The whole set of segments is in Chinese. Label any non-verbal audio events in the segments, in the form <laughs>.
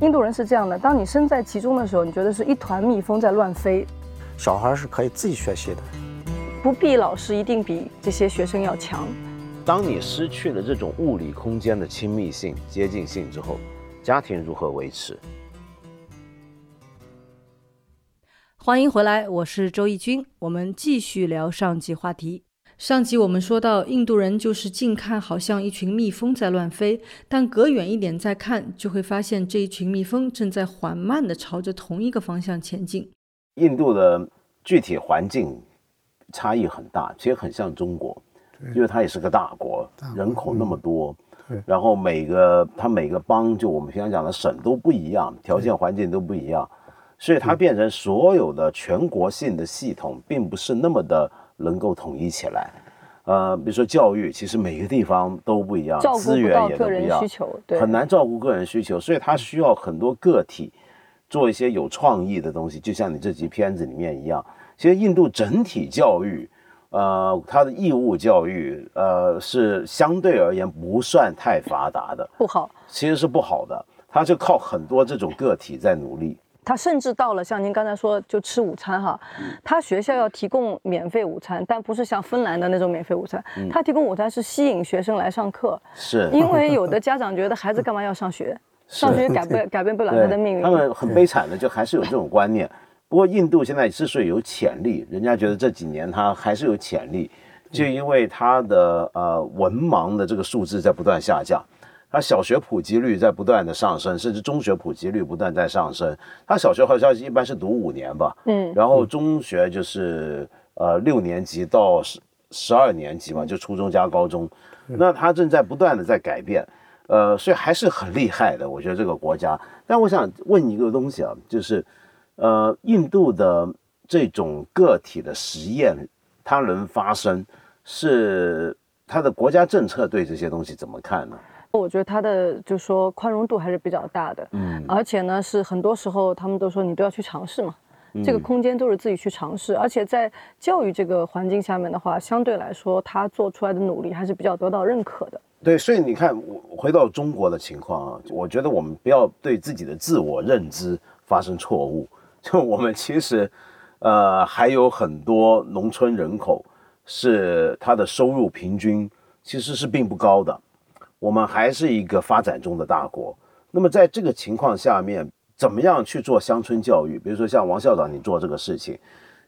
印度人是这样的，当你身在其中的时候，你觉得是一团蜜蜂在乱飞。小孩是可以自己学习的，不必老师一定比这些学生要强。当你失去了这种物理空间的亲密性、接近性之后，家庭如何维持？欢迎回来，我是周轶君，我们继续聊上集话题。上集我们说到，印度人就是近看好像一群蜜蜂在乱飞，但隔远一点再看，就会发现这一群蜜蜂正在缓慢地朝着同一个方向前进。印度的具体环境差异很大，其实很像中国，因为它也是个大国，人口那么多，然后每个它每个邦，就我们平常讲的省都不一样，条件环境都不一样，所以它变成所有的全国性的系统，并不是那么的。能够统一起来，呃，比如说教育，其实每个地方都不一样，资源也都不一样，很难照顾个人需求，所以它需要很多个体做一些有创意的东西，就像你这集片子里面一样。其实印度整体教育，呃，它的义务教育，呃，是相对而言不算太发达的，不好，其实是不好的，它就靠很多这种个体在努力。他甚至到了像您刚才说，就吃午餐哈，他学校要提供免费午餐，但不是像芬兰的那种免费午餐，他提供午餐是吸引学生来上课，是因为有的家长觉得孩子干嘛要上学，上学改变 <laughs> 改变不了他的命运。他们很悲惨的，就还是有这种观念。不过印度现在之所以有潜力，人家觉得这几年他还是有潜力，就因为他的呃文盲的这个数字在不断下降。它小学普及率在不断的上升，甚至中学普及率不断在上升。它小学好像一般是读五年吧，嗯，然后中学就是呃六年级到十十二年级嘛，就初中加高中。那它正在不断的在改变，呃，所以还是很厉害的。我觉得这个国家。但我想问一个东西啊，就是呃，印度的这种个体的实验，它能发生，是它的国家政策对这些东西怎么看呢？我觉得他的就说宽容度还是比较大的，嗯，而且呢是很多时候他们都说你都要去尝试嘛，这个空间都是自己去尝试，而且在教育这个环境下面的话，相对来说他做出来的努力还是比较得到认可的。对，所以你看，我回到中国的情况啊，我觉得我们不要对自己的自我认知发生错误，就我们其实，呃，还有很多农村人口是他的收入平均其实是并不高的。我们还是一个发展中的大国，那么在这个情况下面，怎么样去做乡村教育？比如说像王校长你做这个事情，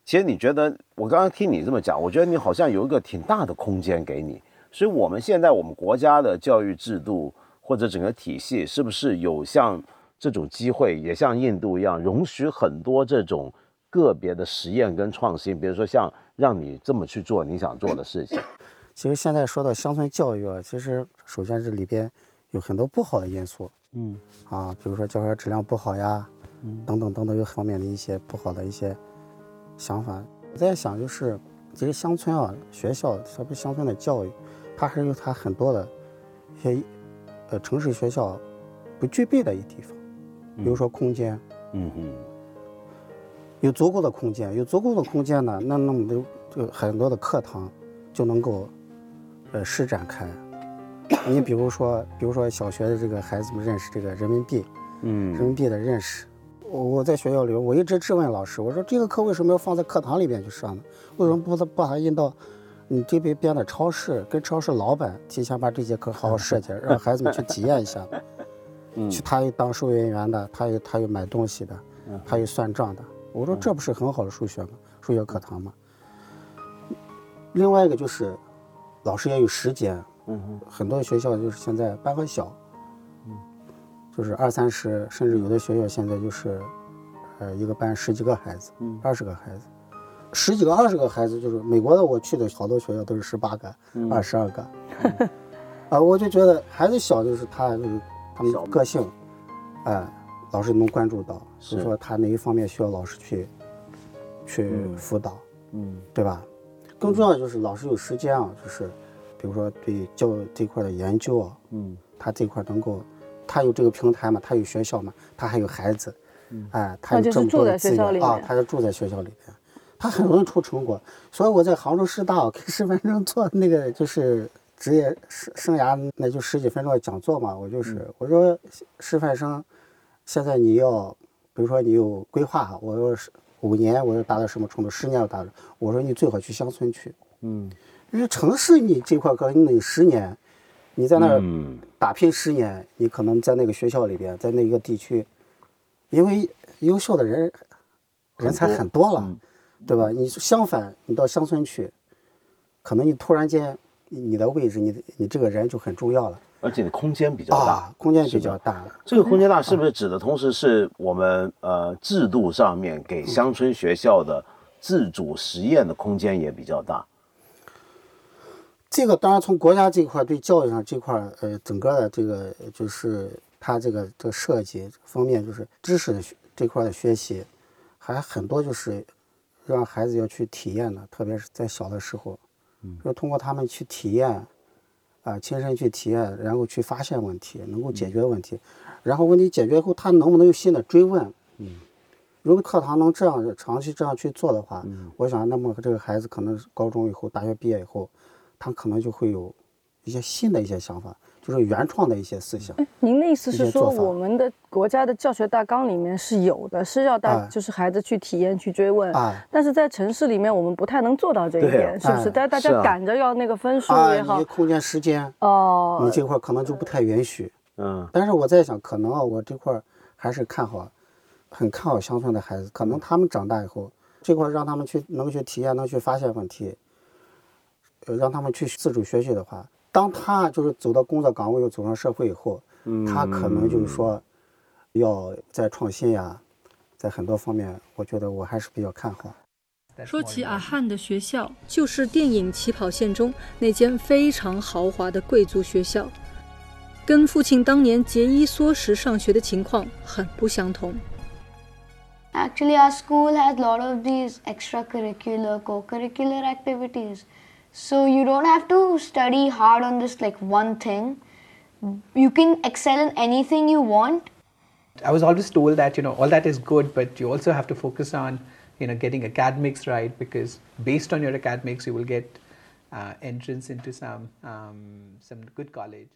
其实你觉得我刚刚听你这么讲，我觉得你好像有一个挺大的空间给你。所以我们现在我们国家的教育制度或者整个体系，是不是有像这种机会，也像印度一样，容许很多这种个别的实验跟创新？比如说像让你这么去做你想做的事情。其实现在说到乡村教育啊，其实首先这里边有很多不好的因素，嗯，啊，比如说教学质量不好呀，嗯，等等等等，有方面的一些不好的一些想法。我在想，就是其实乡村啊，学校特别乡村的教育，它还是有它很多的一些呃城市学校不具备的一地方，比如说空间，嗯嗯，有足够的空间，有足够的空间呢，那那么多就很多的课堂就能够。呃，施展开。你比如说，比如说小学的这个孩子们认识这个人民币，嗯，人民币的认识。我我在学校里，我一直质问老师，我说这个课为什么要放在课堂里边去上呢？为什么不把它印到你这边边的超市，跟超市老板提前把这节课好好设计，让孩子们去体验一下？<laughs> 嗯，去他又当收银员的，他又他又买东西的，他又算账的。我说这不是很好的数学吗？数学课堂吗？另外一个就是。老师也有时间，嗯哼，很多学校就是现在班很小，嗯，就是二三十，甚至有的学校现在就是，呃，一个班十几个孩子，嗯，二十个孩子，十几个、二十个孩子，就是美国的我去的好多学校都是十八个、二十二个，啊，<laughs> 我就觉得孩子小就是他就是他们个性，哎，老师能关注到，所以说他哪一方面需要老师去去辅导，嗯，对吧？更重要的就是老师有时间啊，就是，比如说对教这块的研究啊，嗯，他这块能够，他有这个平台嘛，他有学校嘛，他还有孩子，嗯，哎，他有这么多的资源啊，他就住在学校里面，他很容易出成果。所以我在杭州师大给师范生做那个就是职业生生涯，那就十几分钟的讲座嘛，我就是我说师范生现在你要，比如说你有规划，我说是五年我要达到什么程度，十年要达到，我说你最好去乡村去。嗯，因为城市你这块可能你十年，你在那儿打拼十年，你可能在那个学校里边，在那个地区，因为优秀的人人才很多了，对吧？你相反，你到乡村去，可能你突然间你的位置，你你这个人就很重要了。而且空间比较大，空间比较大。这个空间大是不是指的同时是我们呃制度上面给乡村学校的自主实验的空间也比较大？这个当然从国家这块对教育上这块呃整个的这个就是它这个这个设计方面就是知识的这块的学习，还很多就是让孩子要去体验的，特别是在小的时候，要通过他们去体验。啊，亲身去体验，然后去发现问题，能够解决问题，然后问题解决以后，他能不能有新的追问？嗯，如果课堂能这样长期这样去做的话，我想，那么这个孩子可能高中以后、大学毕业以后，他可能就会有一些新的一些想法。就是原创的一些思想。您的意思是说，我们的国家的教学大纲里面是有的，是要大，就是孩子去体验、去追问。啊。但是在城市里面，我们不太能做到这一点，是不是？但是大家赶着要那个分数也好，你空间、时间哦，你这块可能就不太允许。嗯。但是我在想，可能啊，我这块还是看好，很看好乡村的孩子。可能他们长大以后，这块让他们去能去体验、能去发现问题，呃，让他们去自主学习的话。当他就是走到工作岗位，又走上社会以后，他可能就是说，要在创新呀，在很多方面，我觉得我还是比较看好。说起阿汉的学校，就是电影《起跑线》中那间非常豪华的贵族学校，跟父亲当年节衣缩食上学的情况很不相同。Actually, our school has a lot of these extracurricular, co-curricular activities. So you don't have to study hard on this like one thing. You can excel in anything you want. I was always told that you know all that is good, but you also have to focus on you know getting academics right because based on your academics you will get uh, entrance into some um, some good college.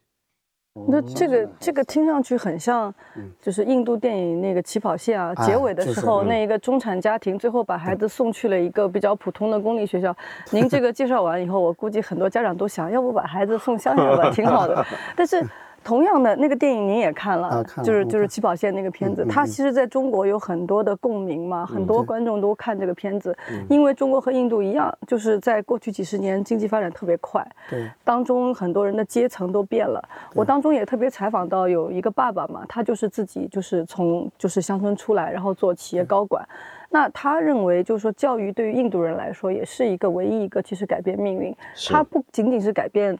那这个这个听上去很像，就是印度电影那个起跑线啊，结尾的时候那一个中产家庭最后把孩子送去了一个比较普通的公立学校。<laughs> 您这个介绍完以后，我估计很多家长都想要不把孩子送乡下吧，<laughs> 挺好的。但是。同样的那个电影您也看了，就是就是起跑线那个片子，它其实在中国有很多的共鸣嘛，很多观众都看这个片子，因为中国和印度一样，就是在过去几十年经济发展特别快，对，当中很多人的阶层都变了。我当中也特别采访到有一个爸爸嘛，他就是自己就是从就是乡村出来，然后做企业高管，那他认为就是说教育对于印度人来说也是一个唯一一个其实改变命运，他不仅仅是改变。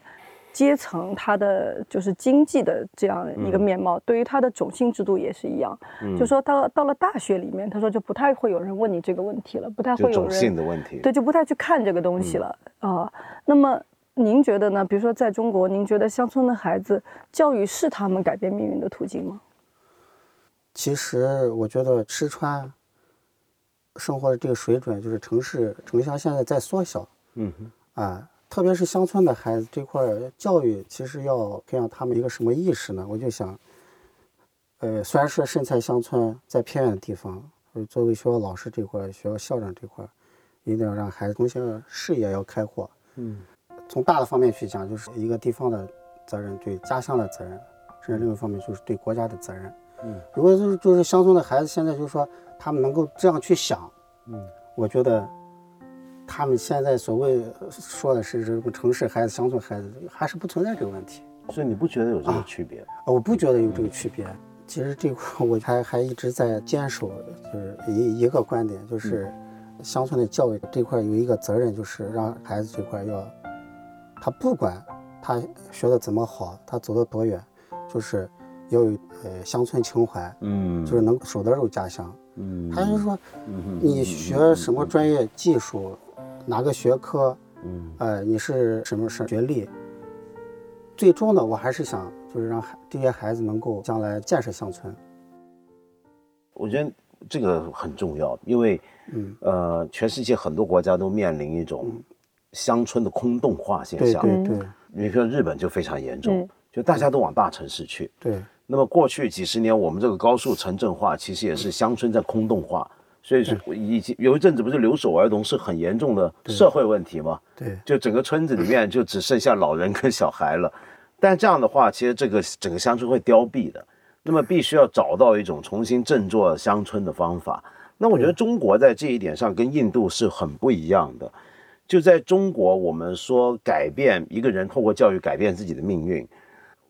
阶层，他的就是经济的这样一个面貌，对于他的种姓制度也是一样。就说到到了大学里面，他说就不太会有人问你这个问题了，不太会有人种姓的问题，对，就不太去看这个东西了啊。那么您觉得呢？比如说在中国，您觉得乡村的孩子教育是他们改变命运的途径吗？其实我觉得吃穿生活的这个水准，就是城市城乡现在在缩小。嗯哼，啊。特别是乡村的孩子这块教育，其实要培养他们一个什么意识呢？我就想，呃，虽然说身在乡村，在偏远的地方，作为学校老师这块、学校校长这块，一定要让孩子从小视野要开阔。嗯，从大的方面去讲，就是一个地方的责任，对家乡的责任；，甚至另一方面就是对国家的责任。嗯，如果就是就是乡村的孩子，现在就是说他们能够这样去想，嗯，我觉得。他们现在所谓说的是这个城市孩子、乡村孩子，还是不存在这个问题。所以你不觉得有这个区别？我不觉得有这个区别。其实这块我还还一直在坚守，就是一一个观点，就是乡村的教育这块有一个责任，就是让孩子这块要，他不管他学的怎么好，他走的多远，就是要有呃乡村情怀，嗯，就是能守得住家乡。嗯，还是说，你学什么专业技术？哪个学科？嗯，呃，你是什么是学历？最终呢，我还是想就是让孩这些孩子能够将来建设乡村。我觉得这个很重要，因为，嗯，呃，全世界很多国家都面临一种乡村的空洞化现象。对对对。你说日本就非常严重，就大家都往大城市去。对。那么过去几十年，我们这个高速城镇化其实也是乡村在空洞化，所以是以及有一阵子不是留守儿童是很严重的社会问题吗？对，就整个村子里面就只剩下老人跟小孩了。但这样的话，其实这个整个乡村会凋敝的。那么必须要找到一种重新振作乡村的方法。那我觉得中国在这一点上跟印度是很不一样的。就在中国，我们说改变一个人透过教育改变自己的命运，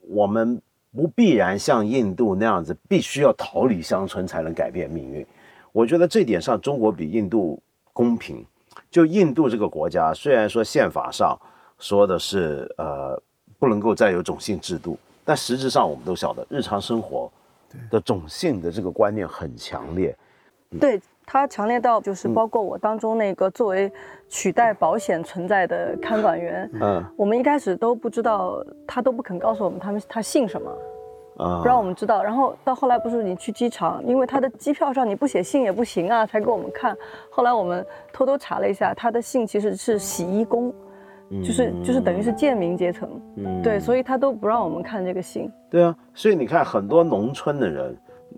我们不必然像印度那样子，必须要逃离乡村才能改变命运。我觉得这点上中国比印度公平。就印度这个国家，虽然说宪法上说的是呃不能够再有种姓制度。但实质上，我们都晓得，日常生活的种姓的这个观念很强烈。对他强烈到就是包括我当中那个作为取代保险存在的看管员，嗯，我们一开始都不知道，他都不肯告诉我们他们他姓什么，啊，不让我们知道。然后到后来不是你去机场，因为他的机票上你不写信也不行啊，才给我们看。后来我们偷偷查了一下，他的信其实是洗衣工。就是就是等于是贱民阶层，嗯，对，所以他都不让我们看这个信。对啊，所以你看很多农村的人，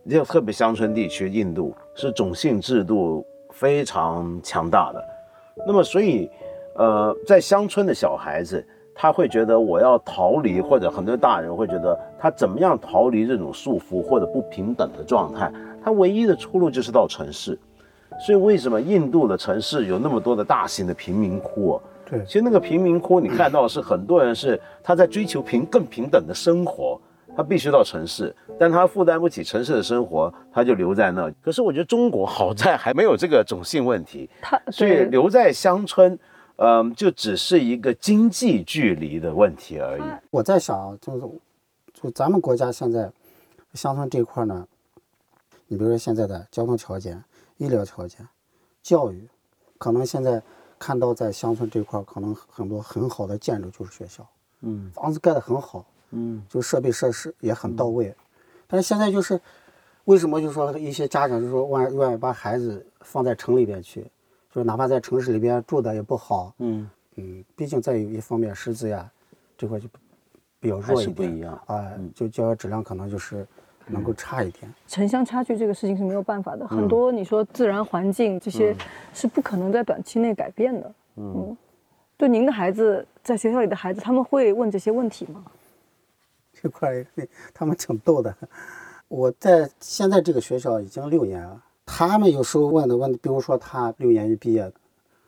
就特别乡村地区，印度是种姓制度非常强大的。那么所以，呃，在乡村的小孩子，他会觉得我要逃离，或者很多大人会觉得他怎么样逃离这种束缚或者不平等的状态，他唯一的出路就是到城市。所以为什么印度的城市有那么多的大型的贫民窟？对，其实那个贫民窟，你看到是很多人是他在追求平更平等的生活，他必须到城市，但他负担不起城市的生活，他就留在那。可是我觉得中国好在还没有这个种姓问题，他所以留在乡村，嗯，就只是一个经济距离的问题而已。我在想，就是就咱们国家现在乡村这一块呢，你比如说现在的交通条件、医疗条件、教育，可能现在。看到在乡村这块，可能很多很好的建筑就是学校，嗯，房子盖得很好，嗯，就设备设施也很到位。但是现在就是，为什么就说一些家长就说愿愿意把孩子放在城里边去，就哪怕在城市里边住的也不好，嗯嗯，毕竟在有一方面师资呀这块就比较弱一点，不一样啊，就教学质量可能就是。能够差一点，城乡差距这个事情是没有办法的。很多你说自然环境这些是不可能在短期内改变的。嗯，对，您的孩子在学校里的孩子，他们会问这些问题吗？<laughs> 这块他们挺逗的。我在现在这个学校已经六年了，他们有时候问的问，比如说他六年级毕业的，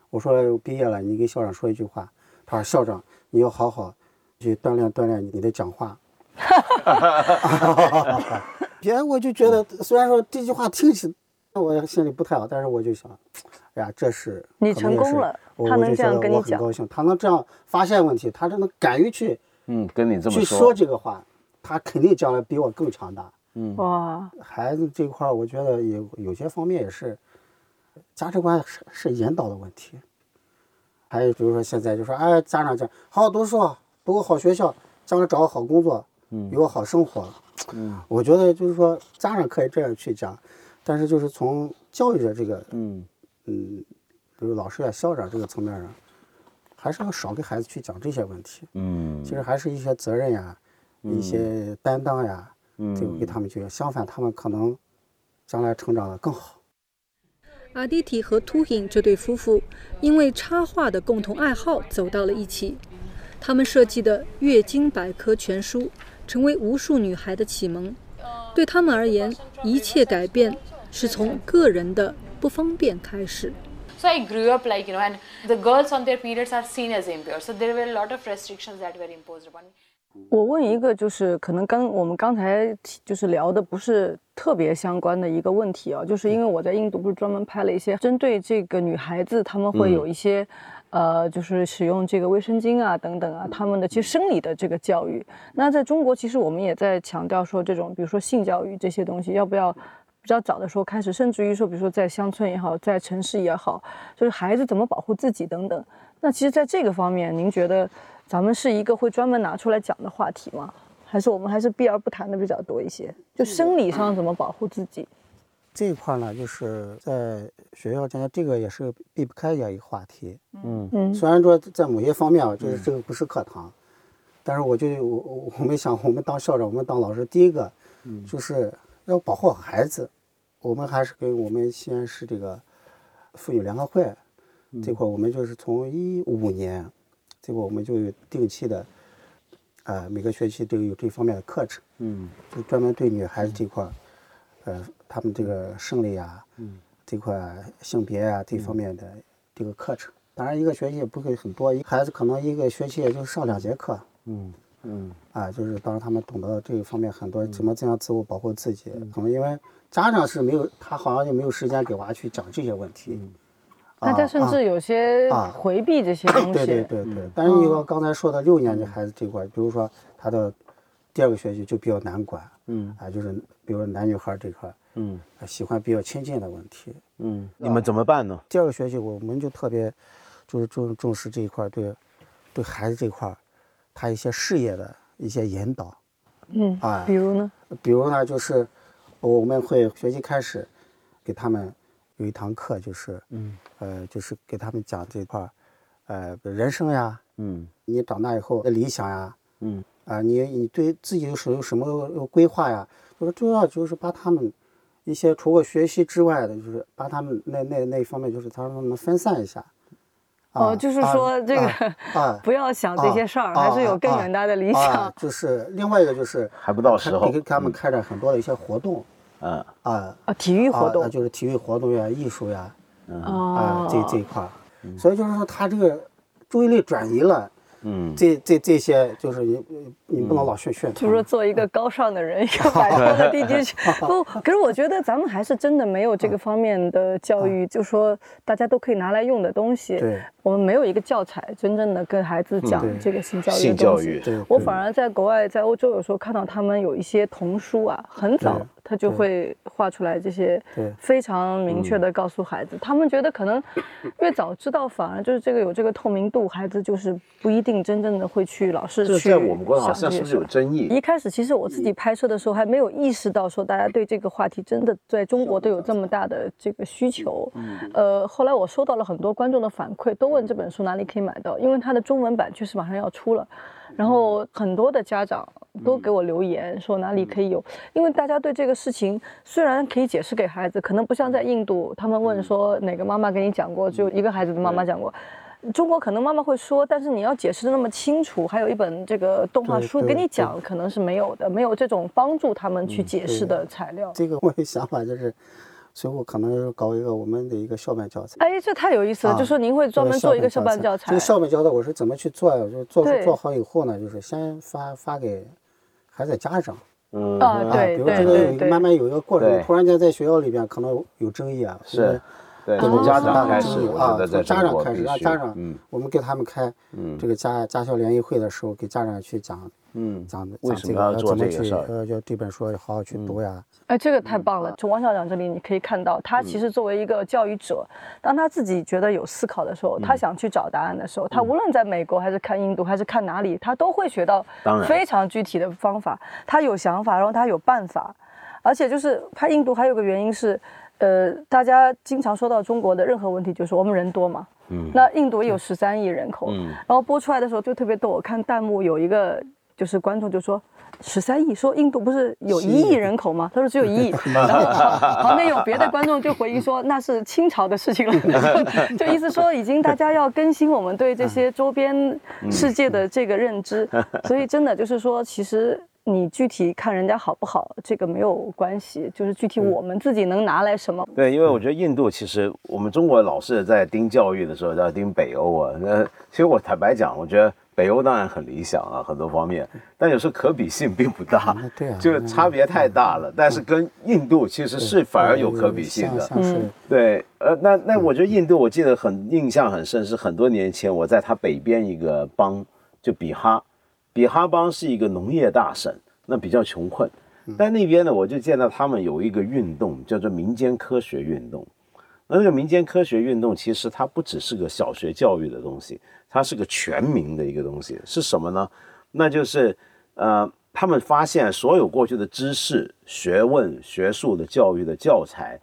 我说毕业了，你给校长说一句话。他说校长，你要好好去锻炼锻炼你的讲话。哈哈哈哈别，我就觉得，虽然说这句话听起我心里不太好，但是我就想，哎呀，这是你成功了，他能这样跟你讲，高兴，他能这样发现问题，他真的敢于去，嗯，跟你这么说去说这个话，他肯定将来比我更强大。嗯，哇，孩子这块儿，我觉得有有些方面也是价值观是是引导的问题，还有比如说现在就说，哎，家长讲好好读书，读个好学校，将来找个好工作。有个好生活，嗯，<laughs> 我觉得就是说家长可以这样去讲，但是就是从教育的这个，嗯。嗯，比如老师啊、校长这个层面上，还是要少给孩子去讲这些问题，嗯，其实还是一些责任呀、一些担当呀，嗯，这个给他们去。相反，他们可能将来成长的更好。阿迪提和秃影这对夫妇因为插画的共同爱好走到了一起，他们设计的《月经百科全书》。成为无数女孩的启蒙，对他们而言，一切改变是从个人的不方便开始。So I grew up like you know, and the girls on their periods are seen as impure. So there were a lot of restrictions that were imposed upon. 我问一个，就是可能跟我们刚才就是聊的不是特别相关的一个问题啊，就是因为我在印度不是专门拍了一些针对这个女孩子，他们会有一些。呃，就是使用这个卫生巾啊，等等啊，他们的其实生理的这个教育。那在中国，其实我们也在强调说，这种比如说性教育这些东西，要不要比较早的时候开始，甚至于说，比如说在乡村也好，在城市也好，就是孩子怎么保护自己等等。那其实，在这个方面，您觉得咱们是一个会专门拿出来讲的话题吗？还是我们还是避而不谈的比较多一些？就生理上怎么保护自己？这一块呢，就是在学校讲，这个也是避不开的一个话题。嗯嗯，虽然说在某些方面啊，就是这个不是课堂，但是我就我我们想，我们当校长，我们当老师，第一个就是要保护好孩子。我们还是跟我们西安市这个妇女联合会这块，我们就是从一五年这块，我们就有定期的，呃，每个学期都有这方面的课程，嗯，就专门对女孩子这块，呃，他们这个生理啊，嗯，这块性别啊这方面的这个课程。当然，一个学期也不会很多，孩子可能一个学期也就上两节课，嗯嗯，啊，就是当他们懂得这一方面很多，怎么这样自我保护自己，可能因为。家长是没有，他好像就没有时间给娃去讲这些问题。大家甚至有些回避这些东西。对对对对。但是你说刚才说的六年级孩子这块，比如说他的第二个学期就比较难管。嗯。啊，就是比如说男女孩这块，嗯，喜欢比较亲近的问题。嗯。你们怎么办呢？第二个学期我们就特别就是重重视这一块，对对孩子这块，他一些事业的一些引导。嗯。啊。比如呢？比如呢，就是。我们会学期开始，给他们有一堂课，就是，嗯，呃，就是给他们讲这块儿，呃，人生呀，嗯，你长大以后的理想呀，嗯，啊，你你对自己有什有什么规划呀？就是主要就是把他们一些除了学习之外的，就是把他们那那那一方面，就是他们分散一下。哦，就是说这个啊，<laughs> 不要想这些事儿，还是有更远大的理想。就是另外一个就是还不到时候，给他们开展很多的一些活动，啊啊啊，体育活动，就是体育活动呀、艺术呀，啊这这一块儿，所以就是说他这个注意力转移了。嗯，这这这些就是你你不能老炫炫。就是说，做一个高尚的人，要摆脱的低级。<laughs> 不，可是我觉得咱们还是真的没有这个方面的教育，就说大家都可以拿来用的东西。对，我们没有一个教材，真正的跟孩子讲这个性教育。性教育。我反而在国外，在欧洲有时候看到他们有一些童书啊，很早他就会画出来这些，非常明确的告诉孩子，他们觉得可能越早知道，反而就是这个有这个透明度，孩子就是不一。定真正的会去老是去在我们国好像是不是有争议？一开始其实我自己拍摄的时候还没有意识到说大家对这个话题真的在中国都有这么大的这个需求。嗯，呃，后来我收到了很多观众的反馈，都问这本书哪里可以买到，因为它的中文版确实马上要出了。然后很多的家长都给我留言说哪里可以有，因为大家对这个事情虽然可以解释给孩子，可能不像在印度，他们问说哪个妈妈给你讲过，只有一个孩子的妈妈讲过。中国可能妈妈会说，但是你要解释的那么清楚，还有一本这个动画书给你讲，可能是没有的，没有这种帮助他们去解释的材料。这个我的想法就是，最后可能搞一个我们的一个校本教材。哎，这太有意思了！就说您会专门做一个校本教材。这个校本教材我是怎么去做呀？就做做好以后呢，就是先发发给孩子家长。嗯啊，对比如这个慢慢有一个过程，突然间在学校里边可能有争议啊。是。对，从家长开始啊，从家长开始，让家长，我们给他们开这个家家校联谊会的时候，给家长去讲，嗯，讲讲这个怎么去，呃，就这本书要好好去读呀。哎，这个太棒了！从王校长这里你可以看到，他其实作为一个教育者，当他自己觉得有思考的时候，他想去找答案的时候，他无论在美国还是看印度还是看哪里，他都会学到非常具体的方法。他有想法，然后他有办法，而且就是拍印度还有个原因是。呃，大家经常说到中国的任何问题，就是我们人多嘛。嗯。那印度也有十三亿人口。嗯。然后播出来的时候就特别逗，我看弹幕有一个就是观众就说，十三亿，说印度不是有一亿人口吗？他说只有一亿。<laughs> 然后旁边有别的观众就回应说，那是清朝的事情了。<laughs> 就意思说，已经大家要更新我们对这些周边世界的这个认知。所以真的就是说，其实。你具体看人家好不好，这个没有关系，就是具体我们自己能拿来什么。对，因为我觉得印度其实我们中国老是在盯教育的时候要盯北欧啊。那其实我坦白讲，我觉得北欧当然很理想啊，很多方面，但有时候可比性并不大，对啊，就差别太大了。但是跟印度其实是反而有可比性的，嗯，对，呃，那那我觉得印度，我记得很印象很深，是很多年前我在它北边一个邦，就比哈。比哈邦是一个农业大省，那比较穷困，但那边呢，我就见到他们有一个运动，叫做民间科学运动。那这个民间科学运动其实它不只是个小学教育的东西，它是个全民的一个东西。是什么呢？那就是呃，他们发现所有过去的知识、学问、学术的教育的教材，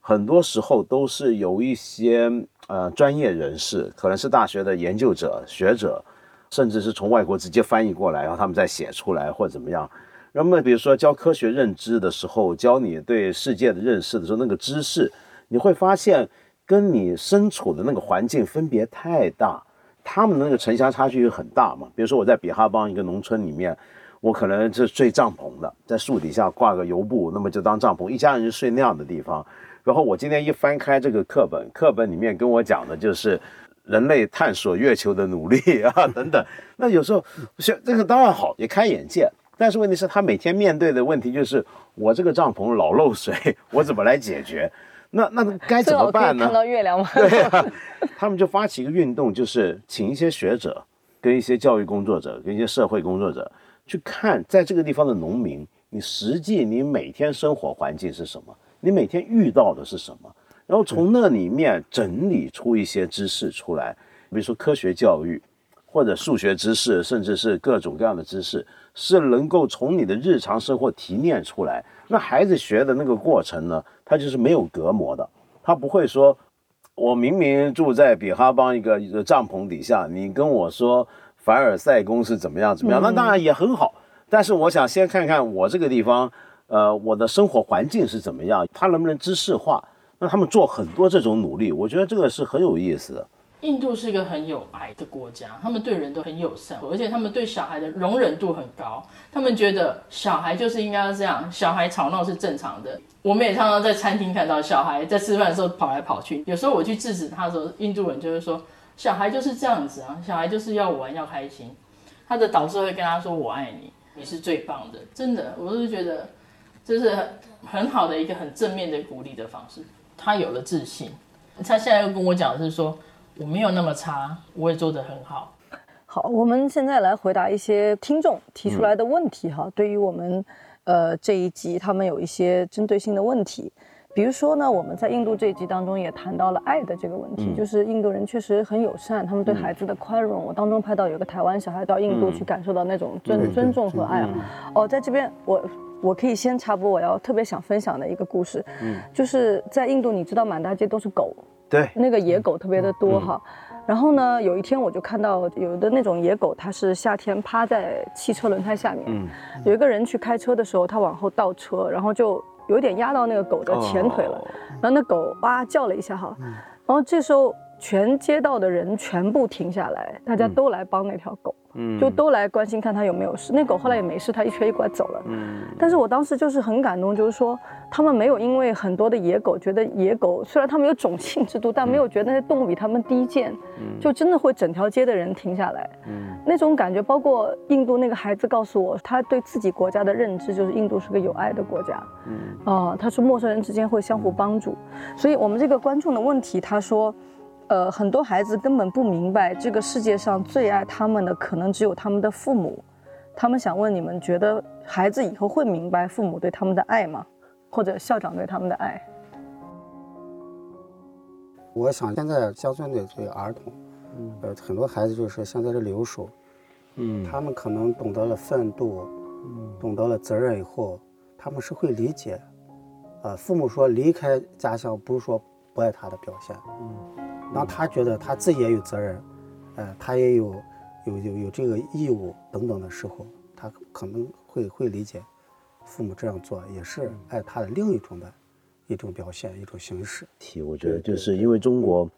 很多时候都是有一些呃专业人士，可能是大学的研究者、学者。甚至是从外国直接翻译过来，然后他们再写出来或者怎么样，那么比如说教科学认知的时候，教你对世界的认识的时候，那个知识你会发现跟你身处的那个环境分别太大，他们的那个城乡差距又很大嘛。比如说我在比哈邦一个农村里面。我可能是睡帐篷的，在树底下挂个油布，那么就当帐篷，一家人就睡那样的地方。然后我今天一翻开这个课本，课本里面跟我讲的就是人类探索月球的努力啊 <laughs> 等等。那有时候这这个当然好，也开眼界。但是问题是，他每天面对的问题就是，我这个帐篷老漏水，<laughs> 我怎么来解决？那那该怎么办呢？看到月亮吗？对啊，他们就发起一个运动，就是请一些学者、跟一些教育工作者、跟一些社会工作者。去看在这个地方的农民，你实际你每天生活环境是什么？你每天遇到的是什么？然后从那里面整理出一些知识出来，比如说科学教育，或者数学知识，甚至是各种各样的知识，是能够从你的日常生活提炼出来。那孩子学的那个过程呢，他就是没有隔膜的，它不会说，我明明住在比哈邦一个帐篷底下，你跟我说。凡尔赛宫是怎么样？怎么样？那当然也很好，但是我想先看看我这个地方，呃，我的生活环境是怎么样，它能不能知识化？那他们做很多这种努力，我觉得这个是很有意思的。印度是一个很有爱的国家，他们对人都很友善，而且他们对小孩的容忍度很高。他们觉得小孩就是应该要这样，小孩吵闹是正常的。我们也常常在餐厅看到小孩在吃饭的时候跑来跑去，有时候我去制止他的时候，印度人就会说。小孩就是这样子啊，小孩就是要玩要开心，他的导师会跟他说：“我爱你，你是最棒的。”真的，我是觉得这是很好的一个很正面的鼓励的方式。他有了自信，他现在又跟我讲的是说：“我没有那么差，我也做得很好。”好，我们现在来回答一些听众提出来的问题哈。对于我们呃这一集，他们有一些针对性的问题。比如说呢，我们在印度这一集当中也谈到了爱的这个问题，就是印度人确实很友善，他们对孩子的宽容。我当中拍到有个台湾小孩到印度去感受到那种尊尊重和爱啊。哦，在这边我我可以先插播我要特别想分享的一个故事，就是在印度，你知道满大街都是狗，对，那个野狗特别的多哈。然后呢，有一天我就看到有的那种野狗，它是夏天趴在汽车轮胎下面，有一个人去开车的时候，他往后倒车，然后就。有点压到那个狗的前腿了，然后那狗哇叫了一下哈，然后这时候全街道的人全部停下来，大家都来帮那条狗。就都来关心看他有没有事，那狗后来也没事，它一瘸一拐走了。嗯，但是我当时就是很感动，就是说他们没有因为很多的野狗觉得野狗虽然他们有种姓制度，但没有觉得那些动物比他们低贱，就真的会整条街的人停下来。嗯，那种感觉，包括印度那个孩子告诉我，他对自己国家的认知就是印度是个有爱的国家。嗯，啊，他说陌生人之间会相互帮助，所以我们这个观众的问题，他说。呃，很多孩子根本不明白，这个世界上最爱他们的可能只有他们的父母。他们想问你们，觉得孩子以后会明白父母对他们的爱吗？或者校长对他们的爱？我想现在乡村的这个儿童，呃，很多孩子就是现在的留守，嗯，他们可能懂得了奋斗，嗯，懂得了责任以后，他们是会理解，呃，父母说离开家乡不是说不爱他的表现，嗯。当他觉得他自己也有责任，呃，他也有有有有这个义务等等的时候，他可能会会理解，父母这样做也是爱他的另一种的一种表现，一种形式。题我觉得就是因为中国，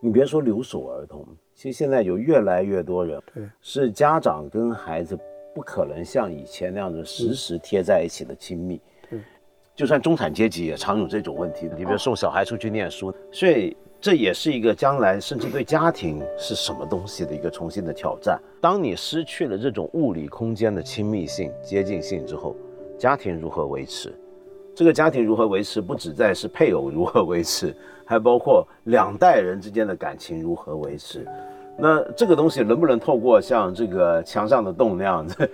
你别说留守儿童，其实现在有越来越多人，对，是家长跟孩子不可能像以前那样子时时贴在一起的亲密。对，就算中产阶级也常有这种问题。你比如送小孩出去念书，所以。这也是一个将来甚至对家庭是什么东西的一个重新的挑战。当你失去了这种物理空间的亲密性、接近性之后，家庭如何维持？这个家庭如何维持，不只在是配偶如何维持，还包括两代人之间的感情如何维持。那这个东西能不能透过像这个墙上的洞那样子？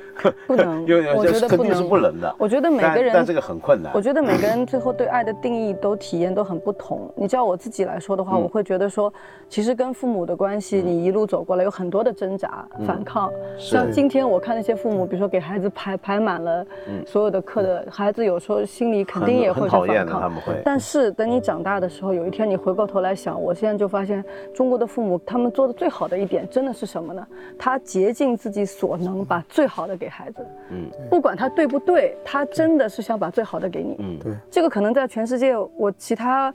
不能，<laughs> 我觉得肯定是不能的。我觉得每个人，但这个很困难。我觉得每个人最后对爱的定义都体验都很不同。你叫我自己来说的话，我会觉得说，其实跟父母的关系，你一路走过来有很多的挣扎、反抗。像今天我看那些父母，比如说给孩子排排满了所有的课的孩子，有时候心里肯定也会讨厌抗。他们会。但是等你长大的时候，有一天你回过头来想，我现在就发现中国的父母他们做的最好的。好的一点真的是什么呢？他竭尽自己所能，把最好的给孩子。嗯，不管他对不对，他真的是想把最好的给你。嗯，对，这个可能在全世界，我其他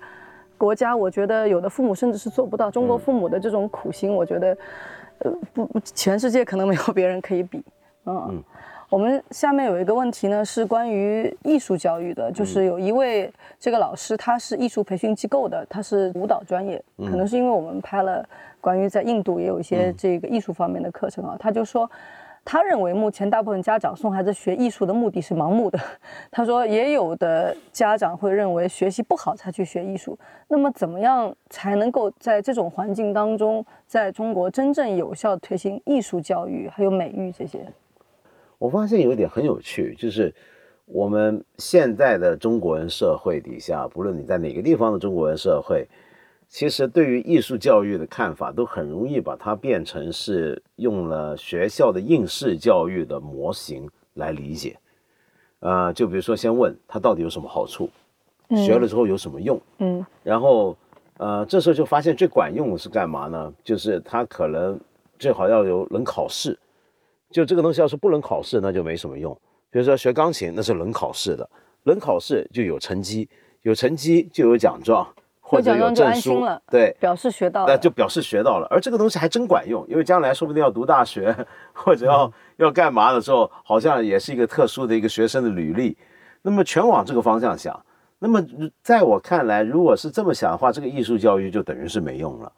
国家，我觉得有的父母甚至是做不到。中国父母的这种苦心，我觉得，呃，不，全世界可能没有别人可以比。嗯。我们下面有一个问题呢，是关于艺术教育的，就是有一位这个老师，他是艺术培训机构的，他是舞蹈专业，可能是因为我们拍了关于在印度也有一些这个艺术方面的课程啊，他就说，他认为目前大部分家长送孩子学艺术的目的是盲目的，<laughs> 他说也有的家长会认为学习不好才去学艺术，那么怎么样才能够在这种环境当中，在中国真正有效推行艺术教育还有美育这些？我发现有一点很有趣，就是我们现在的中国人社会底下，不论你在哪个地方的中国人社会，其实对于艺术教育的看法，都很容易把它变成是用了学校的应试教育的模型来理解。呃，就比如说，先问他到底有什么好处，学了之后有什么用？嗯，然后呃，这时候就发现最管用的是干嘛呢？就是他可能最好要有能考试。就这个东西要是不能考试，那就没什么用。比如说学钢琴，那是能考试的，能考试就有成绩，有成绩就有奖状或者有证书，对，表示学到，那就表示学到了。而这个东西还真管用，因为将来说不定要读大学 <laughs> 或者要要干嘛的时候，好像也是一个特殊的一个学生的履历。那么全往这个方向想，那么在我看来，如果是这么想的话，这个艺术教育就等于是没用了，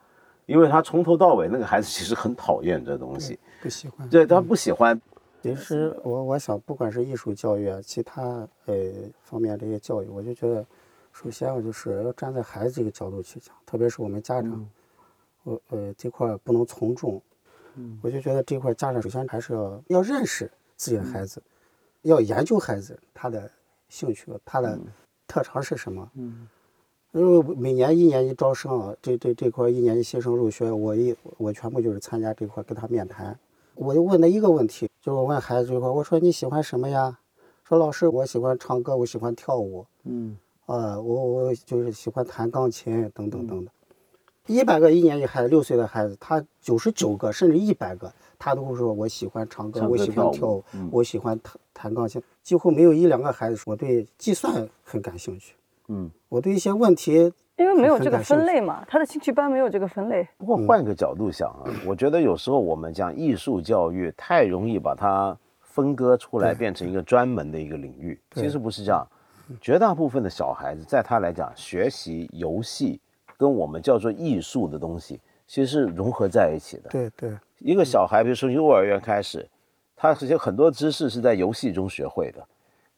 因为他从头到尾那个孩子其实很讨厌这东西。不喜欢，对他不喜欢。其实我我想，不管是艺术教育啊，其他呃方面这些教育，我就觉得，首先我就是要站在孩子这个角度去讲，特别是我们家长，我呃这块不能从众。嗯，我就觉得这块家长首先还是要要认识自己的孩子，要研究孩子他的兴趣，他的特长是什么。嗯。因为每年一年级招生啊，这这这块一年级新生入学，我一我全部就是参加这块跟他面谈。我就问他一个问题，就是我问孩子这块，我说你喜欢什么呀？说老师，我喜欢唱歌，我喜欢跳舞。嗯。啊，我我就是喜欢弹钢琴等等等等。一百个一年级孩子，六岁的孩子，他九十九个甚至一百个，他都会说我喜欢唱歌，我喜欢跳舞，我喜欢弹弹钢琴。几乎没有一两个孩子说我对计算很感兴趣。嗯，我的一些问题，因为没有这个分类嘛，他的兴趣班没有这个分类。不过换个角度想啊，我觉得有时候我们讲艺术教育太容易把它分割出来，变成一个专门的一个领域。其实不是这样，绝大部分的小孩子在他来讲，学习游戏跟我们叫做艺术的东西，其实是融合在一起的。对对，一个小孩，比如说幼儿园开始，他实际很多知识是在游戏中学会的，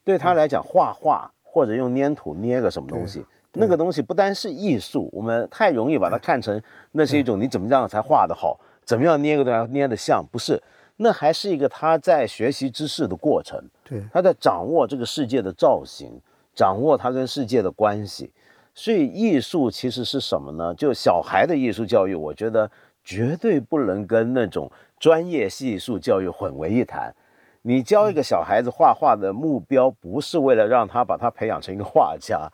对他来讲，画画。或者用粘土捏个什么东西，那个东西不单是艺术，我们太容易把它看成那是一种你怎么样才画得好，怎么样捏个东西捏得像，不是，那还是一个他在学习知识的过程，对，他在掌握这个世界的造型，掌握他跟世界的关系，所以艺术其实是什么呢？就小孩的艺术教育，我觉得绝对不能跟那种专业艺术教育混为一谈。你教一个小孩子画画的目标，不是为了让他把他培养成一个画家，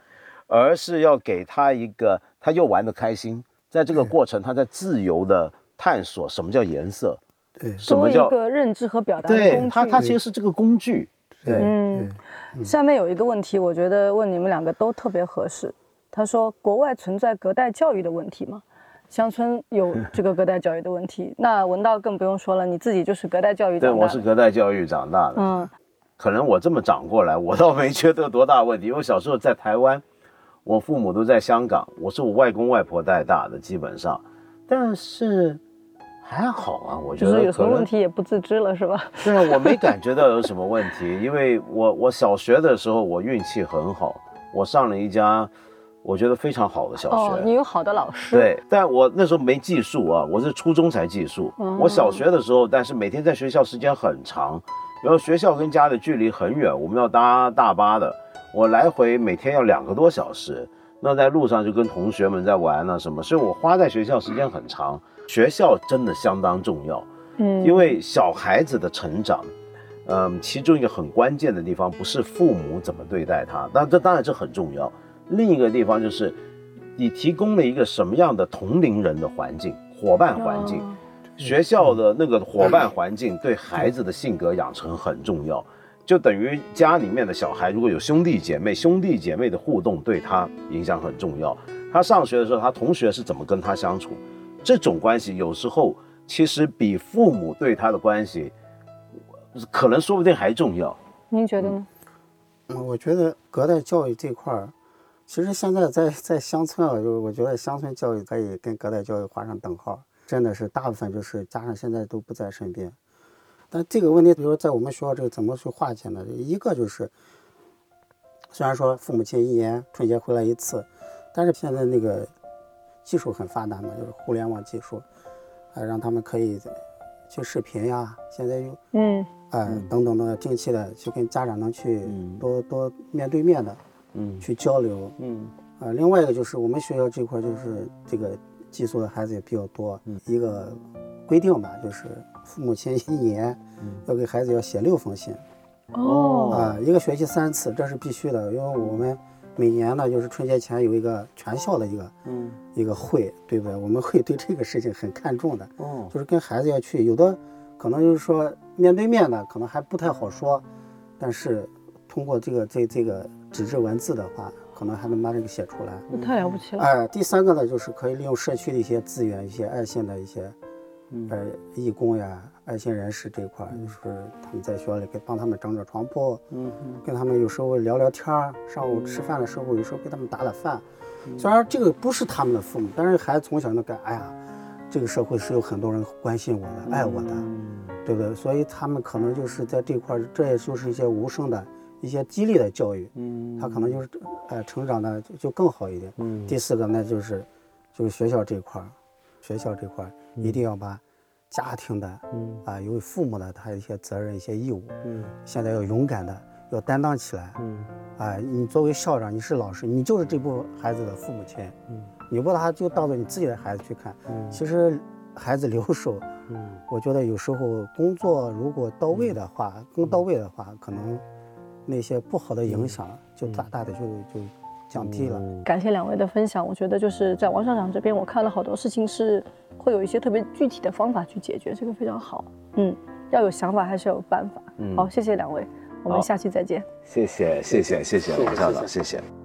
而是要给他一个他又玩得开心，在这个过程他在自由的探索什么叫颜色，对，什么叫一个认知和表达的工具。他他其实是这个工具。对，嗯。下面有一个问题，我觉得问你们两个都特别合适。他说：“国外存在隔代教育的问题吗？”乡村有这个隔代教育的问题，<laughs> 那文道更不用说了，你自己就是隔代教育长大的。对，我是隔代教育长大的。嗯，可能我这么长过来，我倒没觉得多大问题。因为小时候在台湾，我父母都在香港，我是我外公外婆带大的，基本上。但是还好啊，我觉得有什么问题也不自知了，是吧？对啊，我没感觉到有什么问题，因为我我小学的时候我运气很好，我上了一家。我觉得非常好的小学，你有好的老师。对，但我那时候没寄宿啊，我是初中才寄宿。我小学的时候，但是每天在学校时间很长，然后学校跟家的距离很远，我们要搭大巴的，我来回每天要两个多小时。那在路上就跟同学们在玩啊什么，所以我花在学校时间很长。学校真的相当重要，嗯，因为小孩子的成长，嗯，其中一个很关键的地方不是父母怎么对待他，但这当然这很重要。另一个地方就是，你提供了一个什么样的同龄人的环境、伙伴环境，学校的那个伙伴环境对孩子的性格养成很重要，就等于家里面的小孩如果有兄弟姐妹，兄弟姐妹的互动对他影响很重要。他上学的时候，他同学是怎么跟他相处，这种关系有时候其实比父母对他的关系，可能说不定还重要。您觉得呢？嗯，我觉得隔代教育这块儿，其实现在在在乡村啊，就是我觉得乡村教育可以跟隔代教育画上等号。真的是大部分就是家长现在都不在身边，但这个问题，比如说在我们学校这个怎么去化解呢？一个就是，虽然说父母亲一年春节回来一次，但是现在那个技术很发达嘛，就是互联网技术，啊，让他们可以去视频呀，现在又嗯，啊等等的定期的去跟家长能去多多面对面的嗯。去交流。嗯。啊，另外一个就是我们学校这块就是这个。寄宿的孩子也比较多，一个规定吧，就是父母亲一年要给孩子要写六封信，哦，啊，一个学期三次，这是必须的，因为我们每年呢，就是春节前有一个全校的一个，嗯，一个会，对不对？我们会对这个事情很看重的，哦，就是跟孩子要去，有的可能就是说面对面的可能还不太好说，但是通过这个这这个纸质文字的话。可能还能把这个写出来，那太了不起了。哎，第三个呢，就是可以利用社区的一些资源，一些爱心的一些，呃，义工呀、爱心人士这一块，就是他们在学校里给帮他们整整床铺，嗯跟他们有时候聊聊天儿，上午吃饭的时候，有时候给他们打打饭。虽然这个不是他们的父母，但是孩子从小就感，哎呀，这个社会是有很多人关心我的、爱我的，对不对？所以他们可能就是在这块，这也就是一些无声的。一些激励的教育，嗯，他可能就是，呃，成长的就更好一点。嗯，第四个那，就是，就是学校这块儿，学校这块儿一定要把家庭的，嗯，啊，有父母的他一些责任、一些义务，嗯，现在要勇敢的要担当起来。嗯，啊，你作为校长，你是老师，你就是这部分孩子的父母亲。嗯，你不把他就当做你自己的孩子去看。嗯，其实孩子留守，嗯，我觉得有时候工作如果到位的话，更到位的话，可能。那些不好的影响就大大的就就降低了。感谢两位的分享，我觉得就是在王校长这边，我看了好多事情是会有一些特别具体的方法去解决，这个非常好。嗯，要有想法还是要有办法。好，谢谢两位，我们下期再见。谢谢谢谢谢谢王校长，谢谢。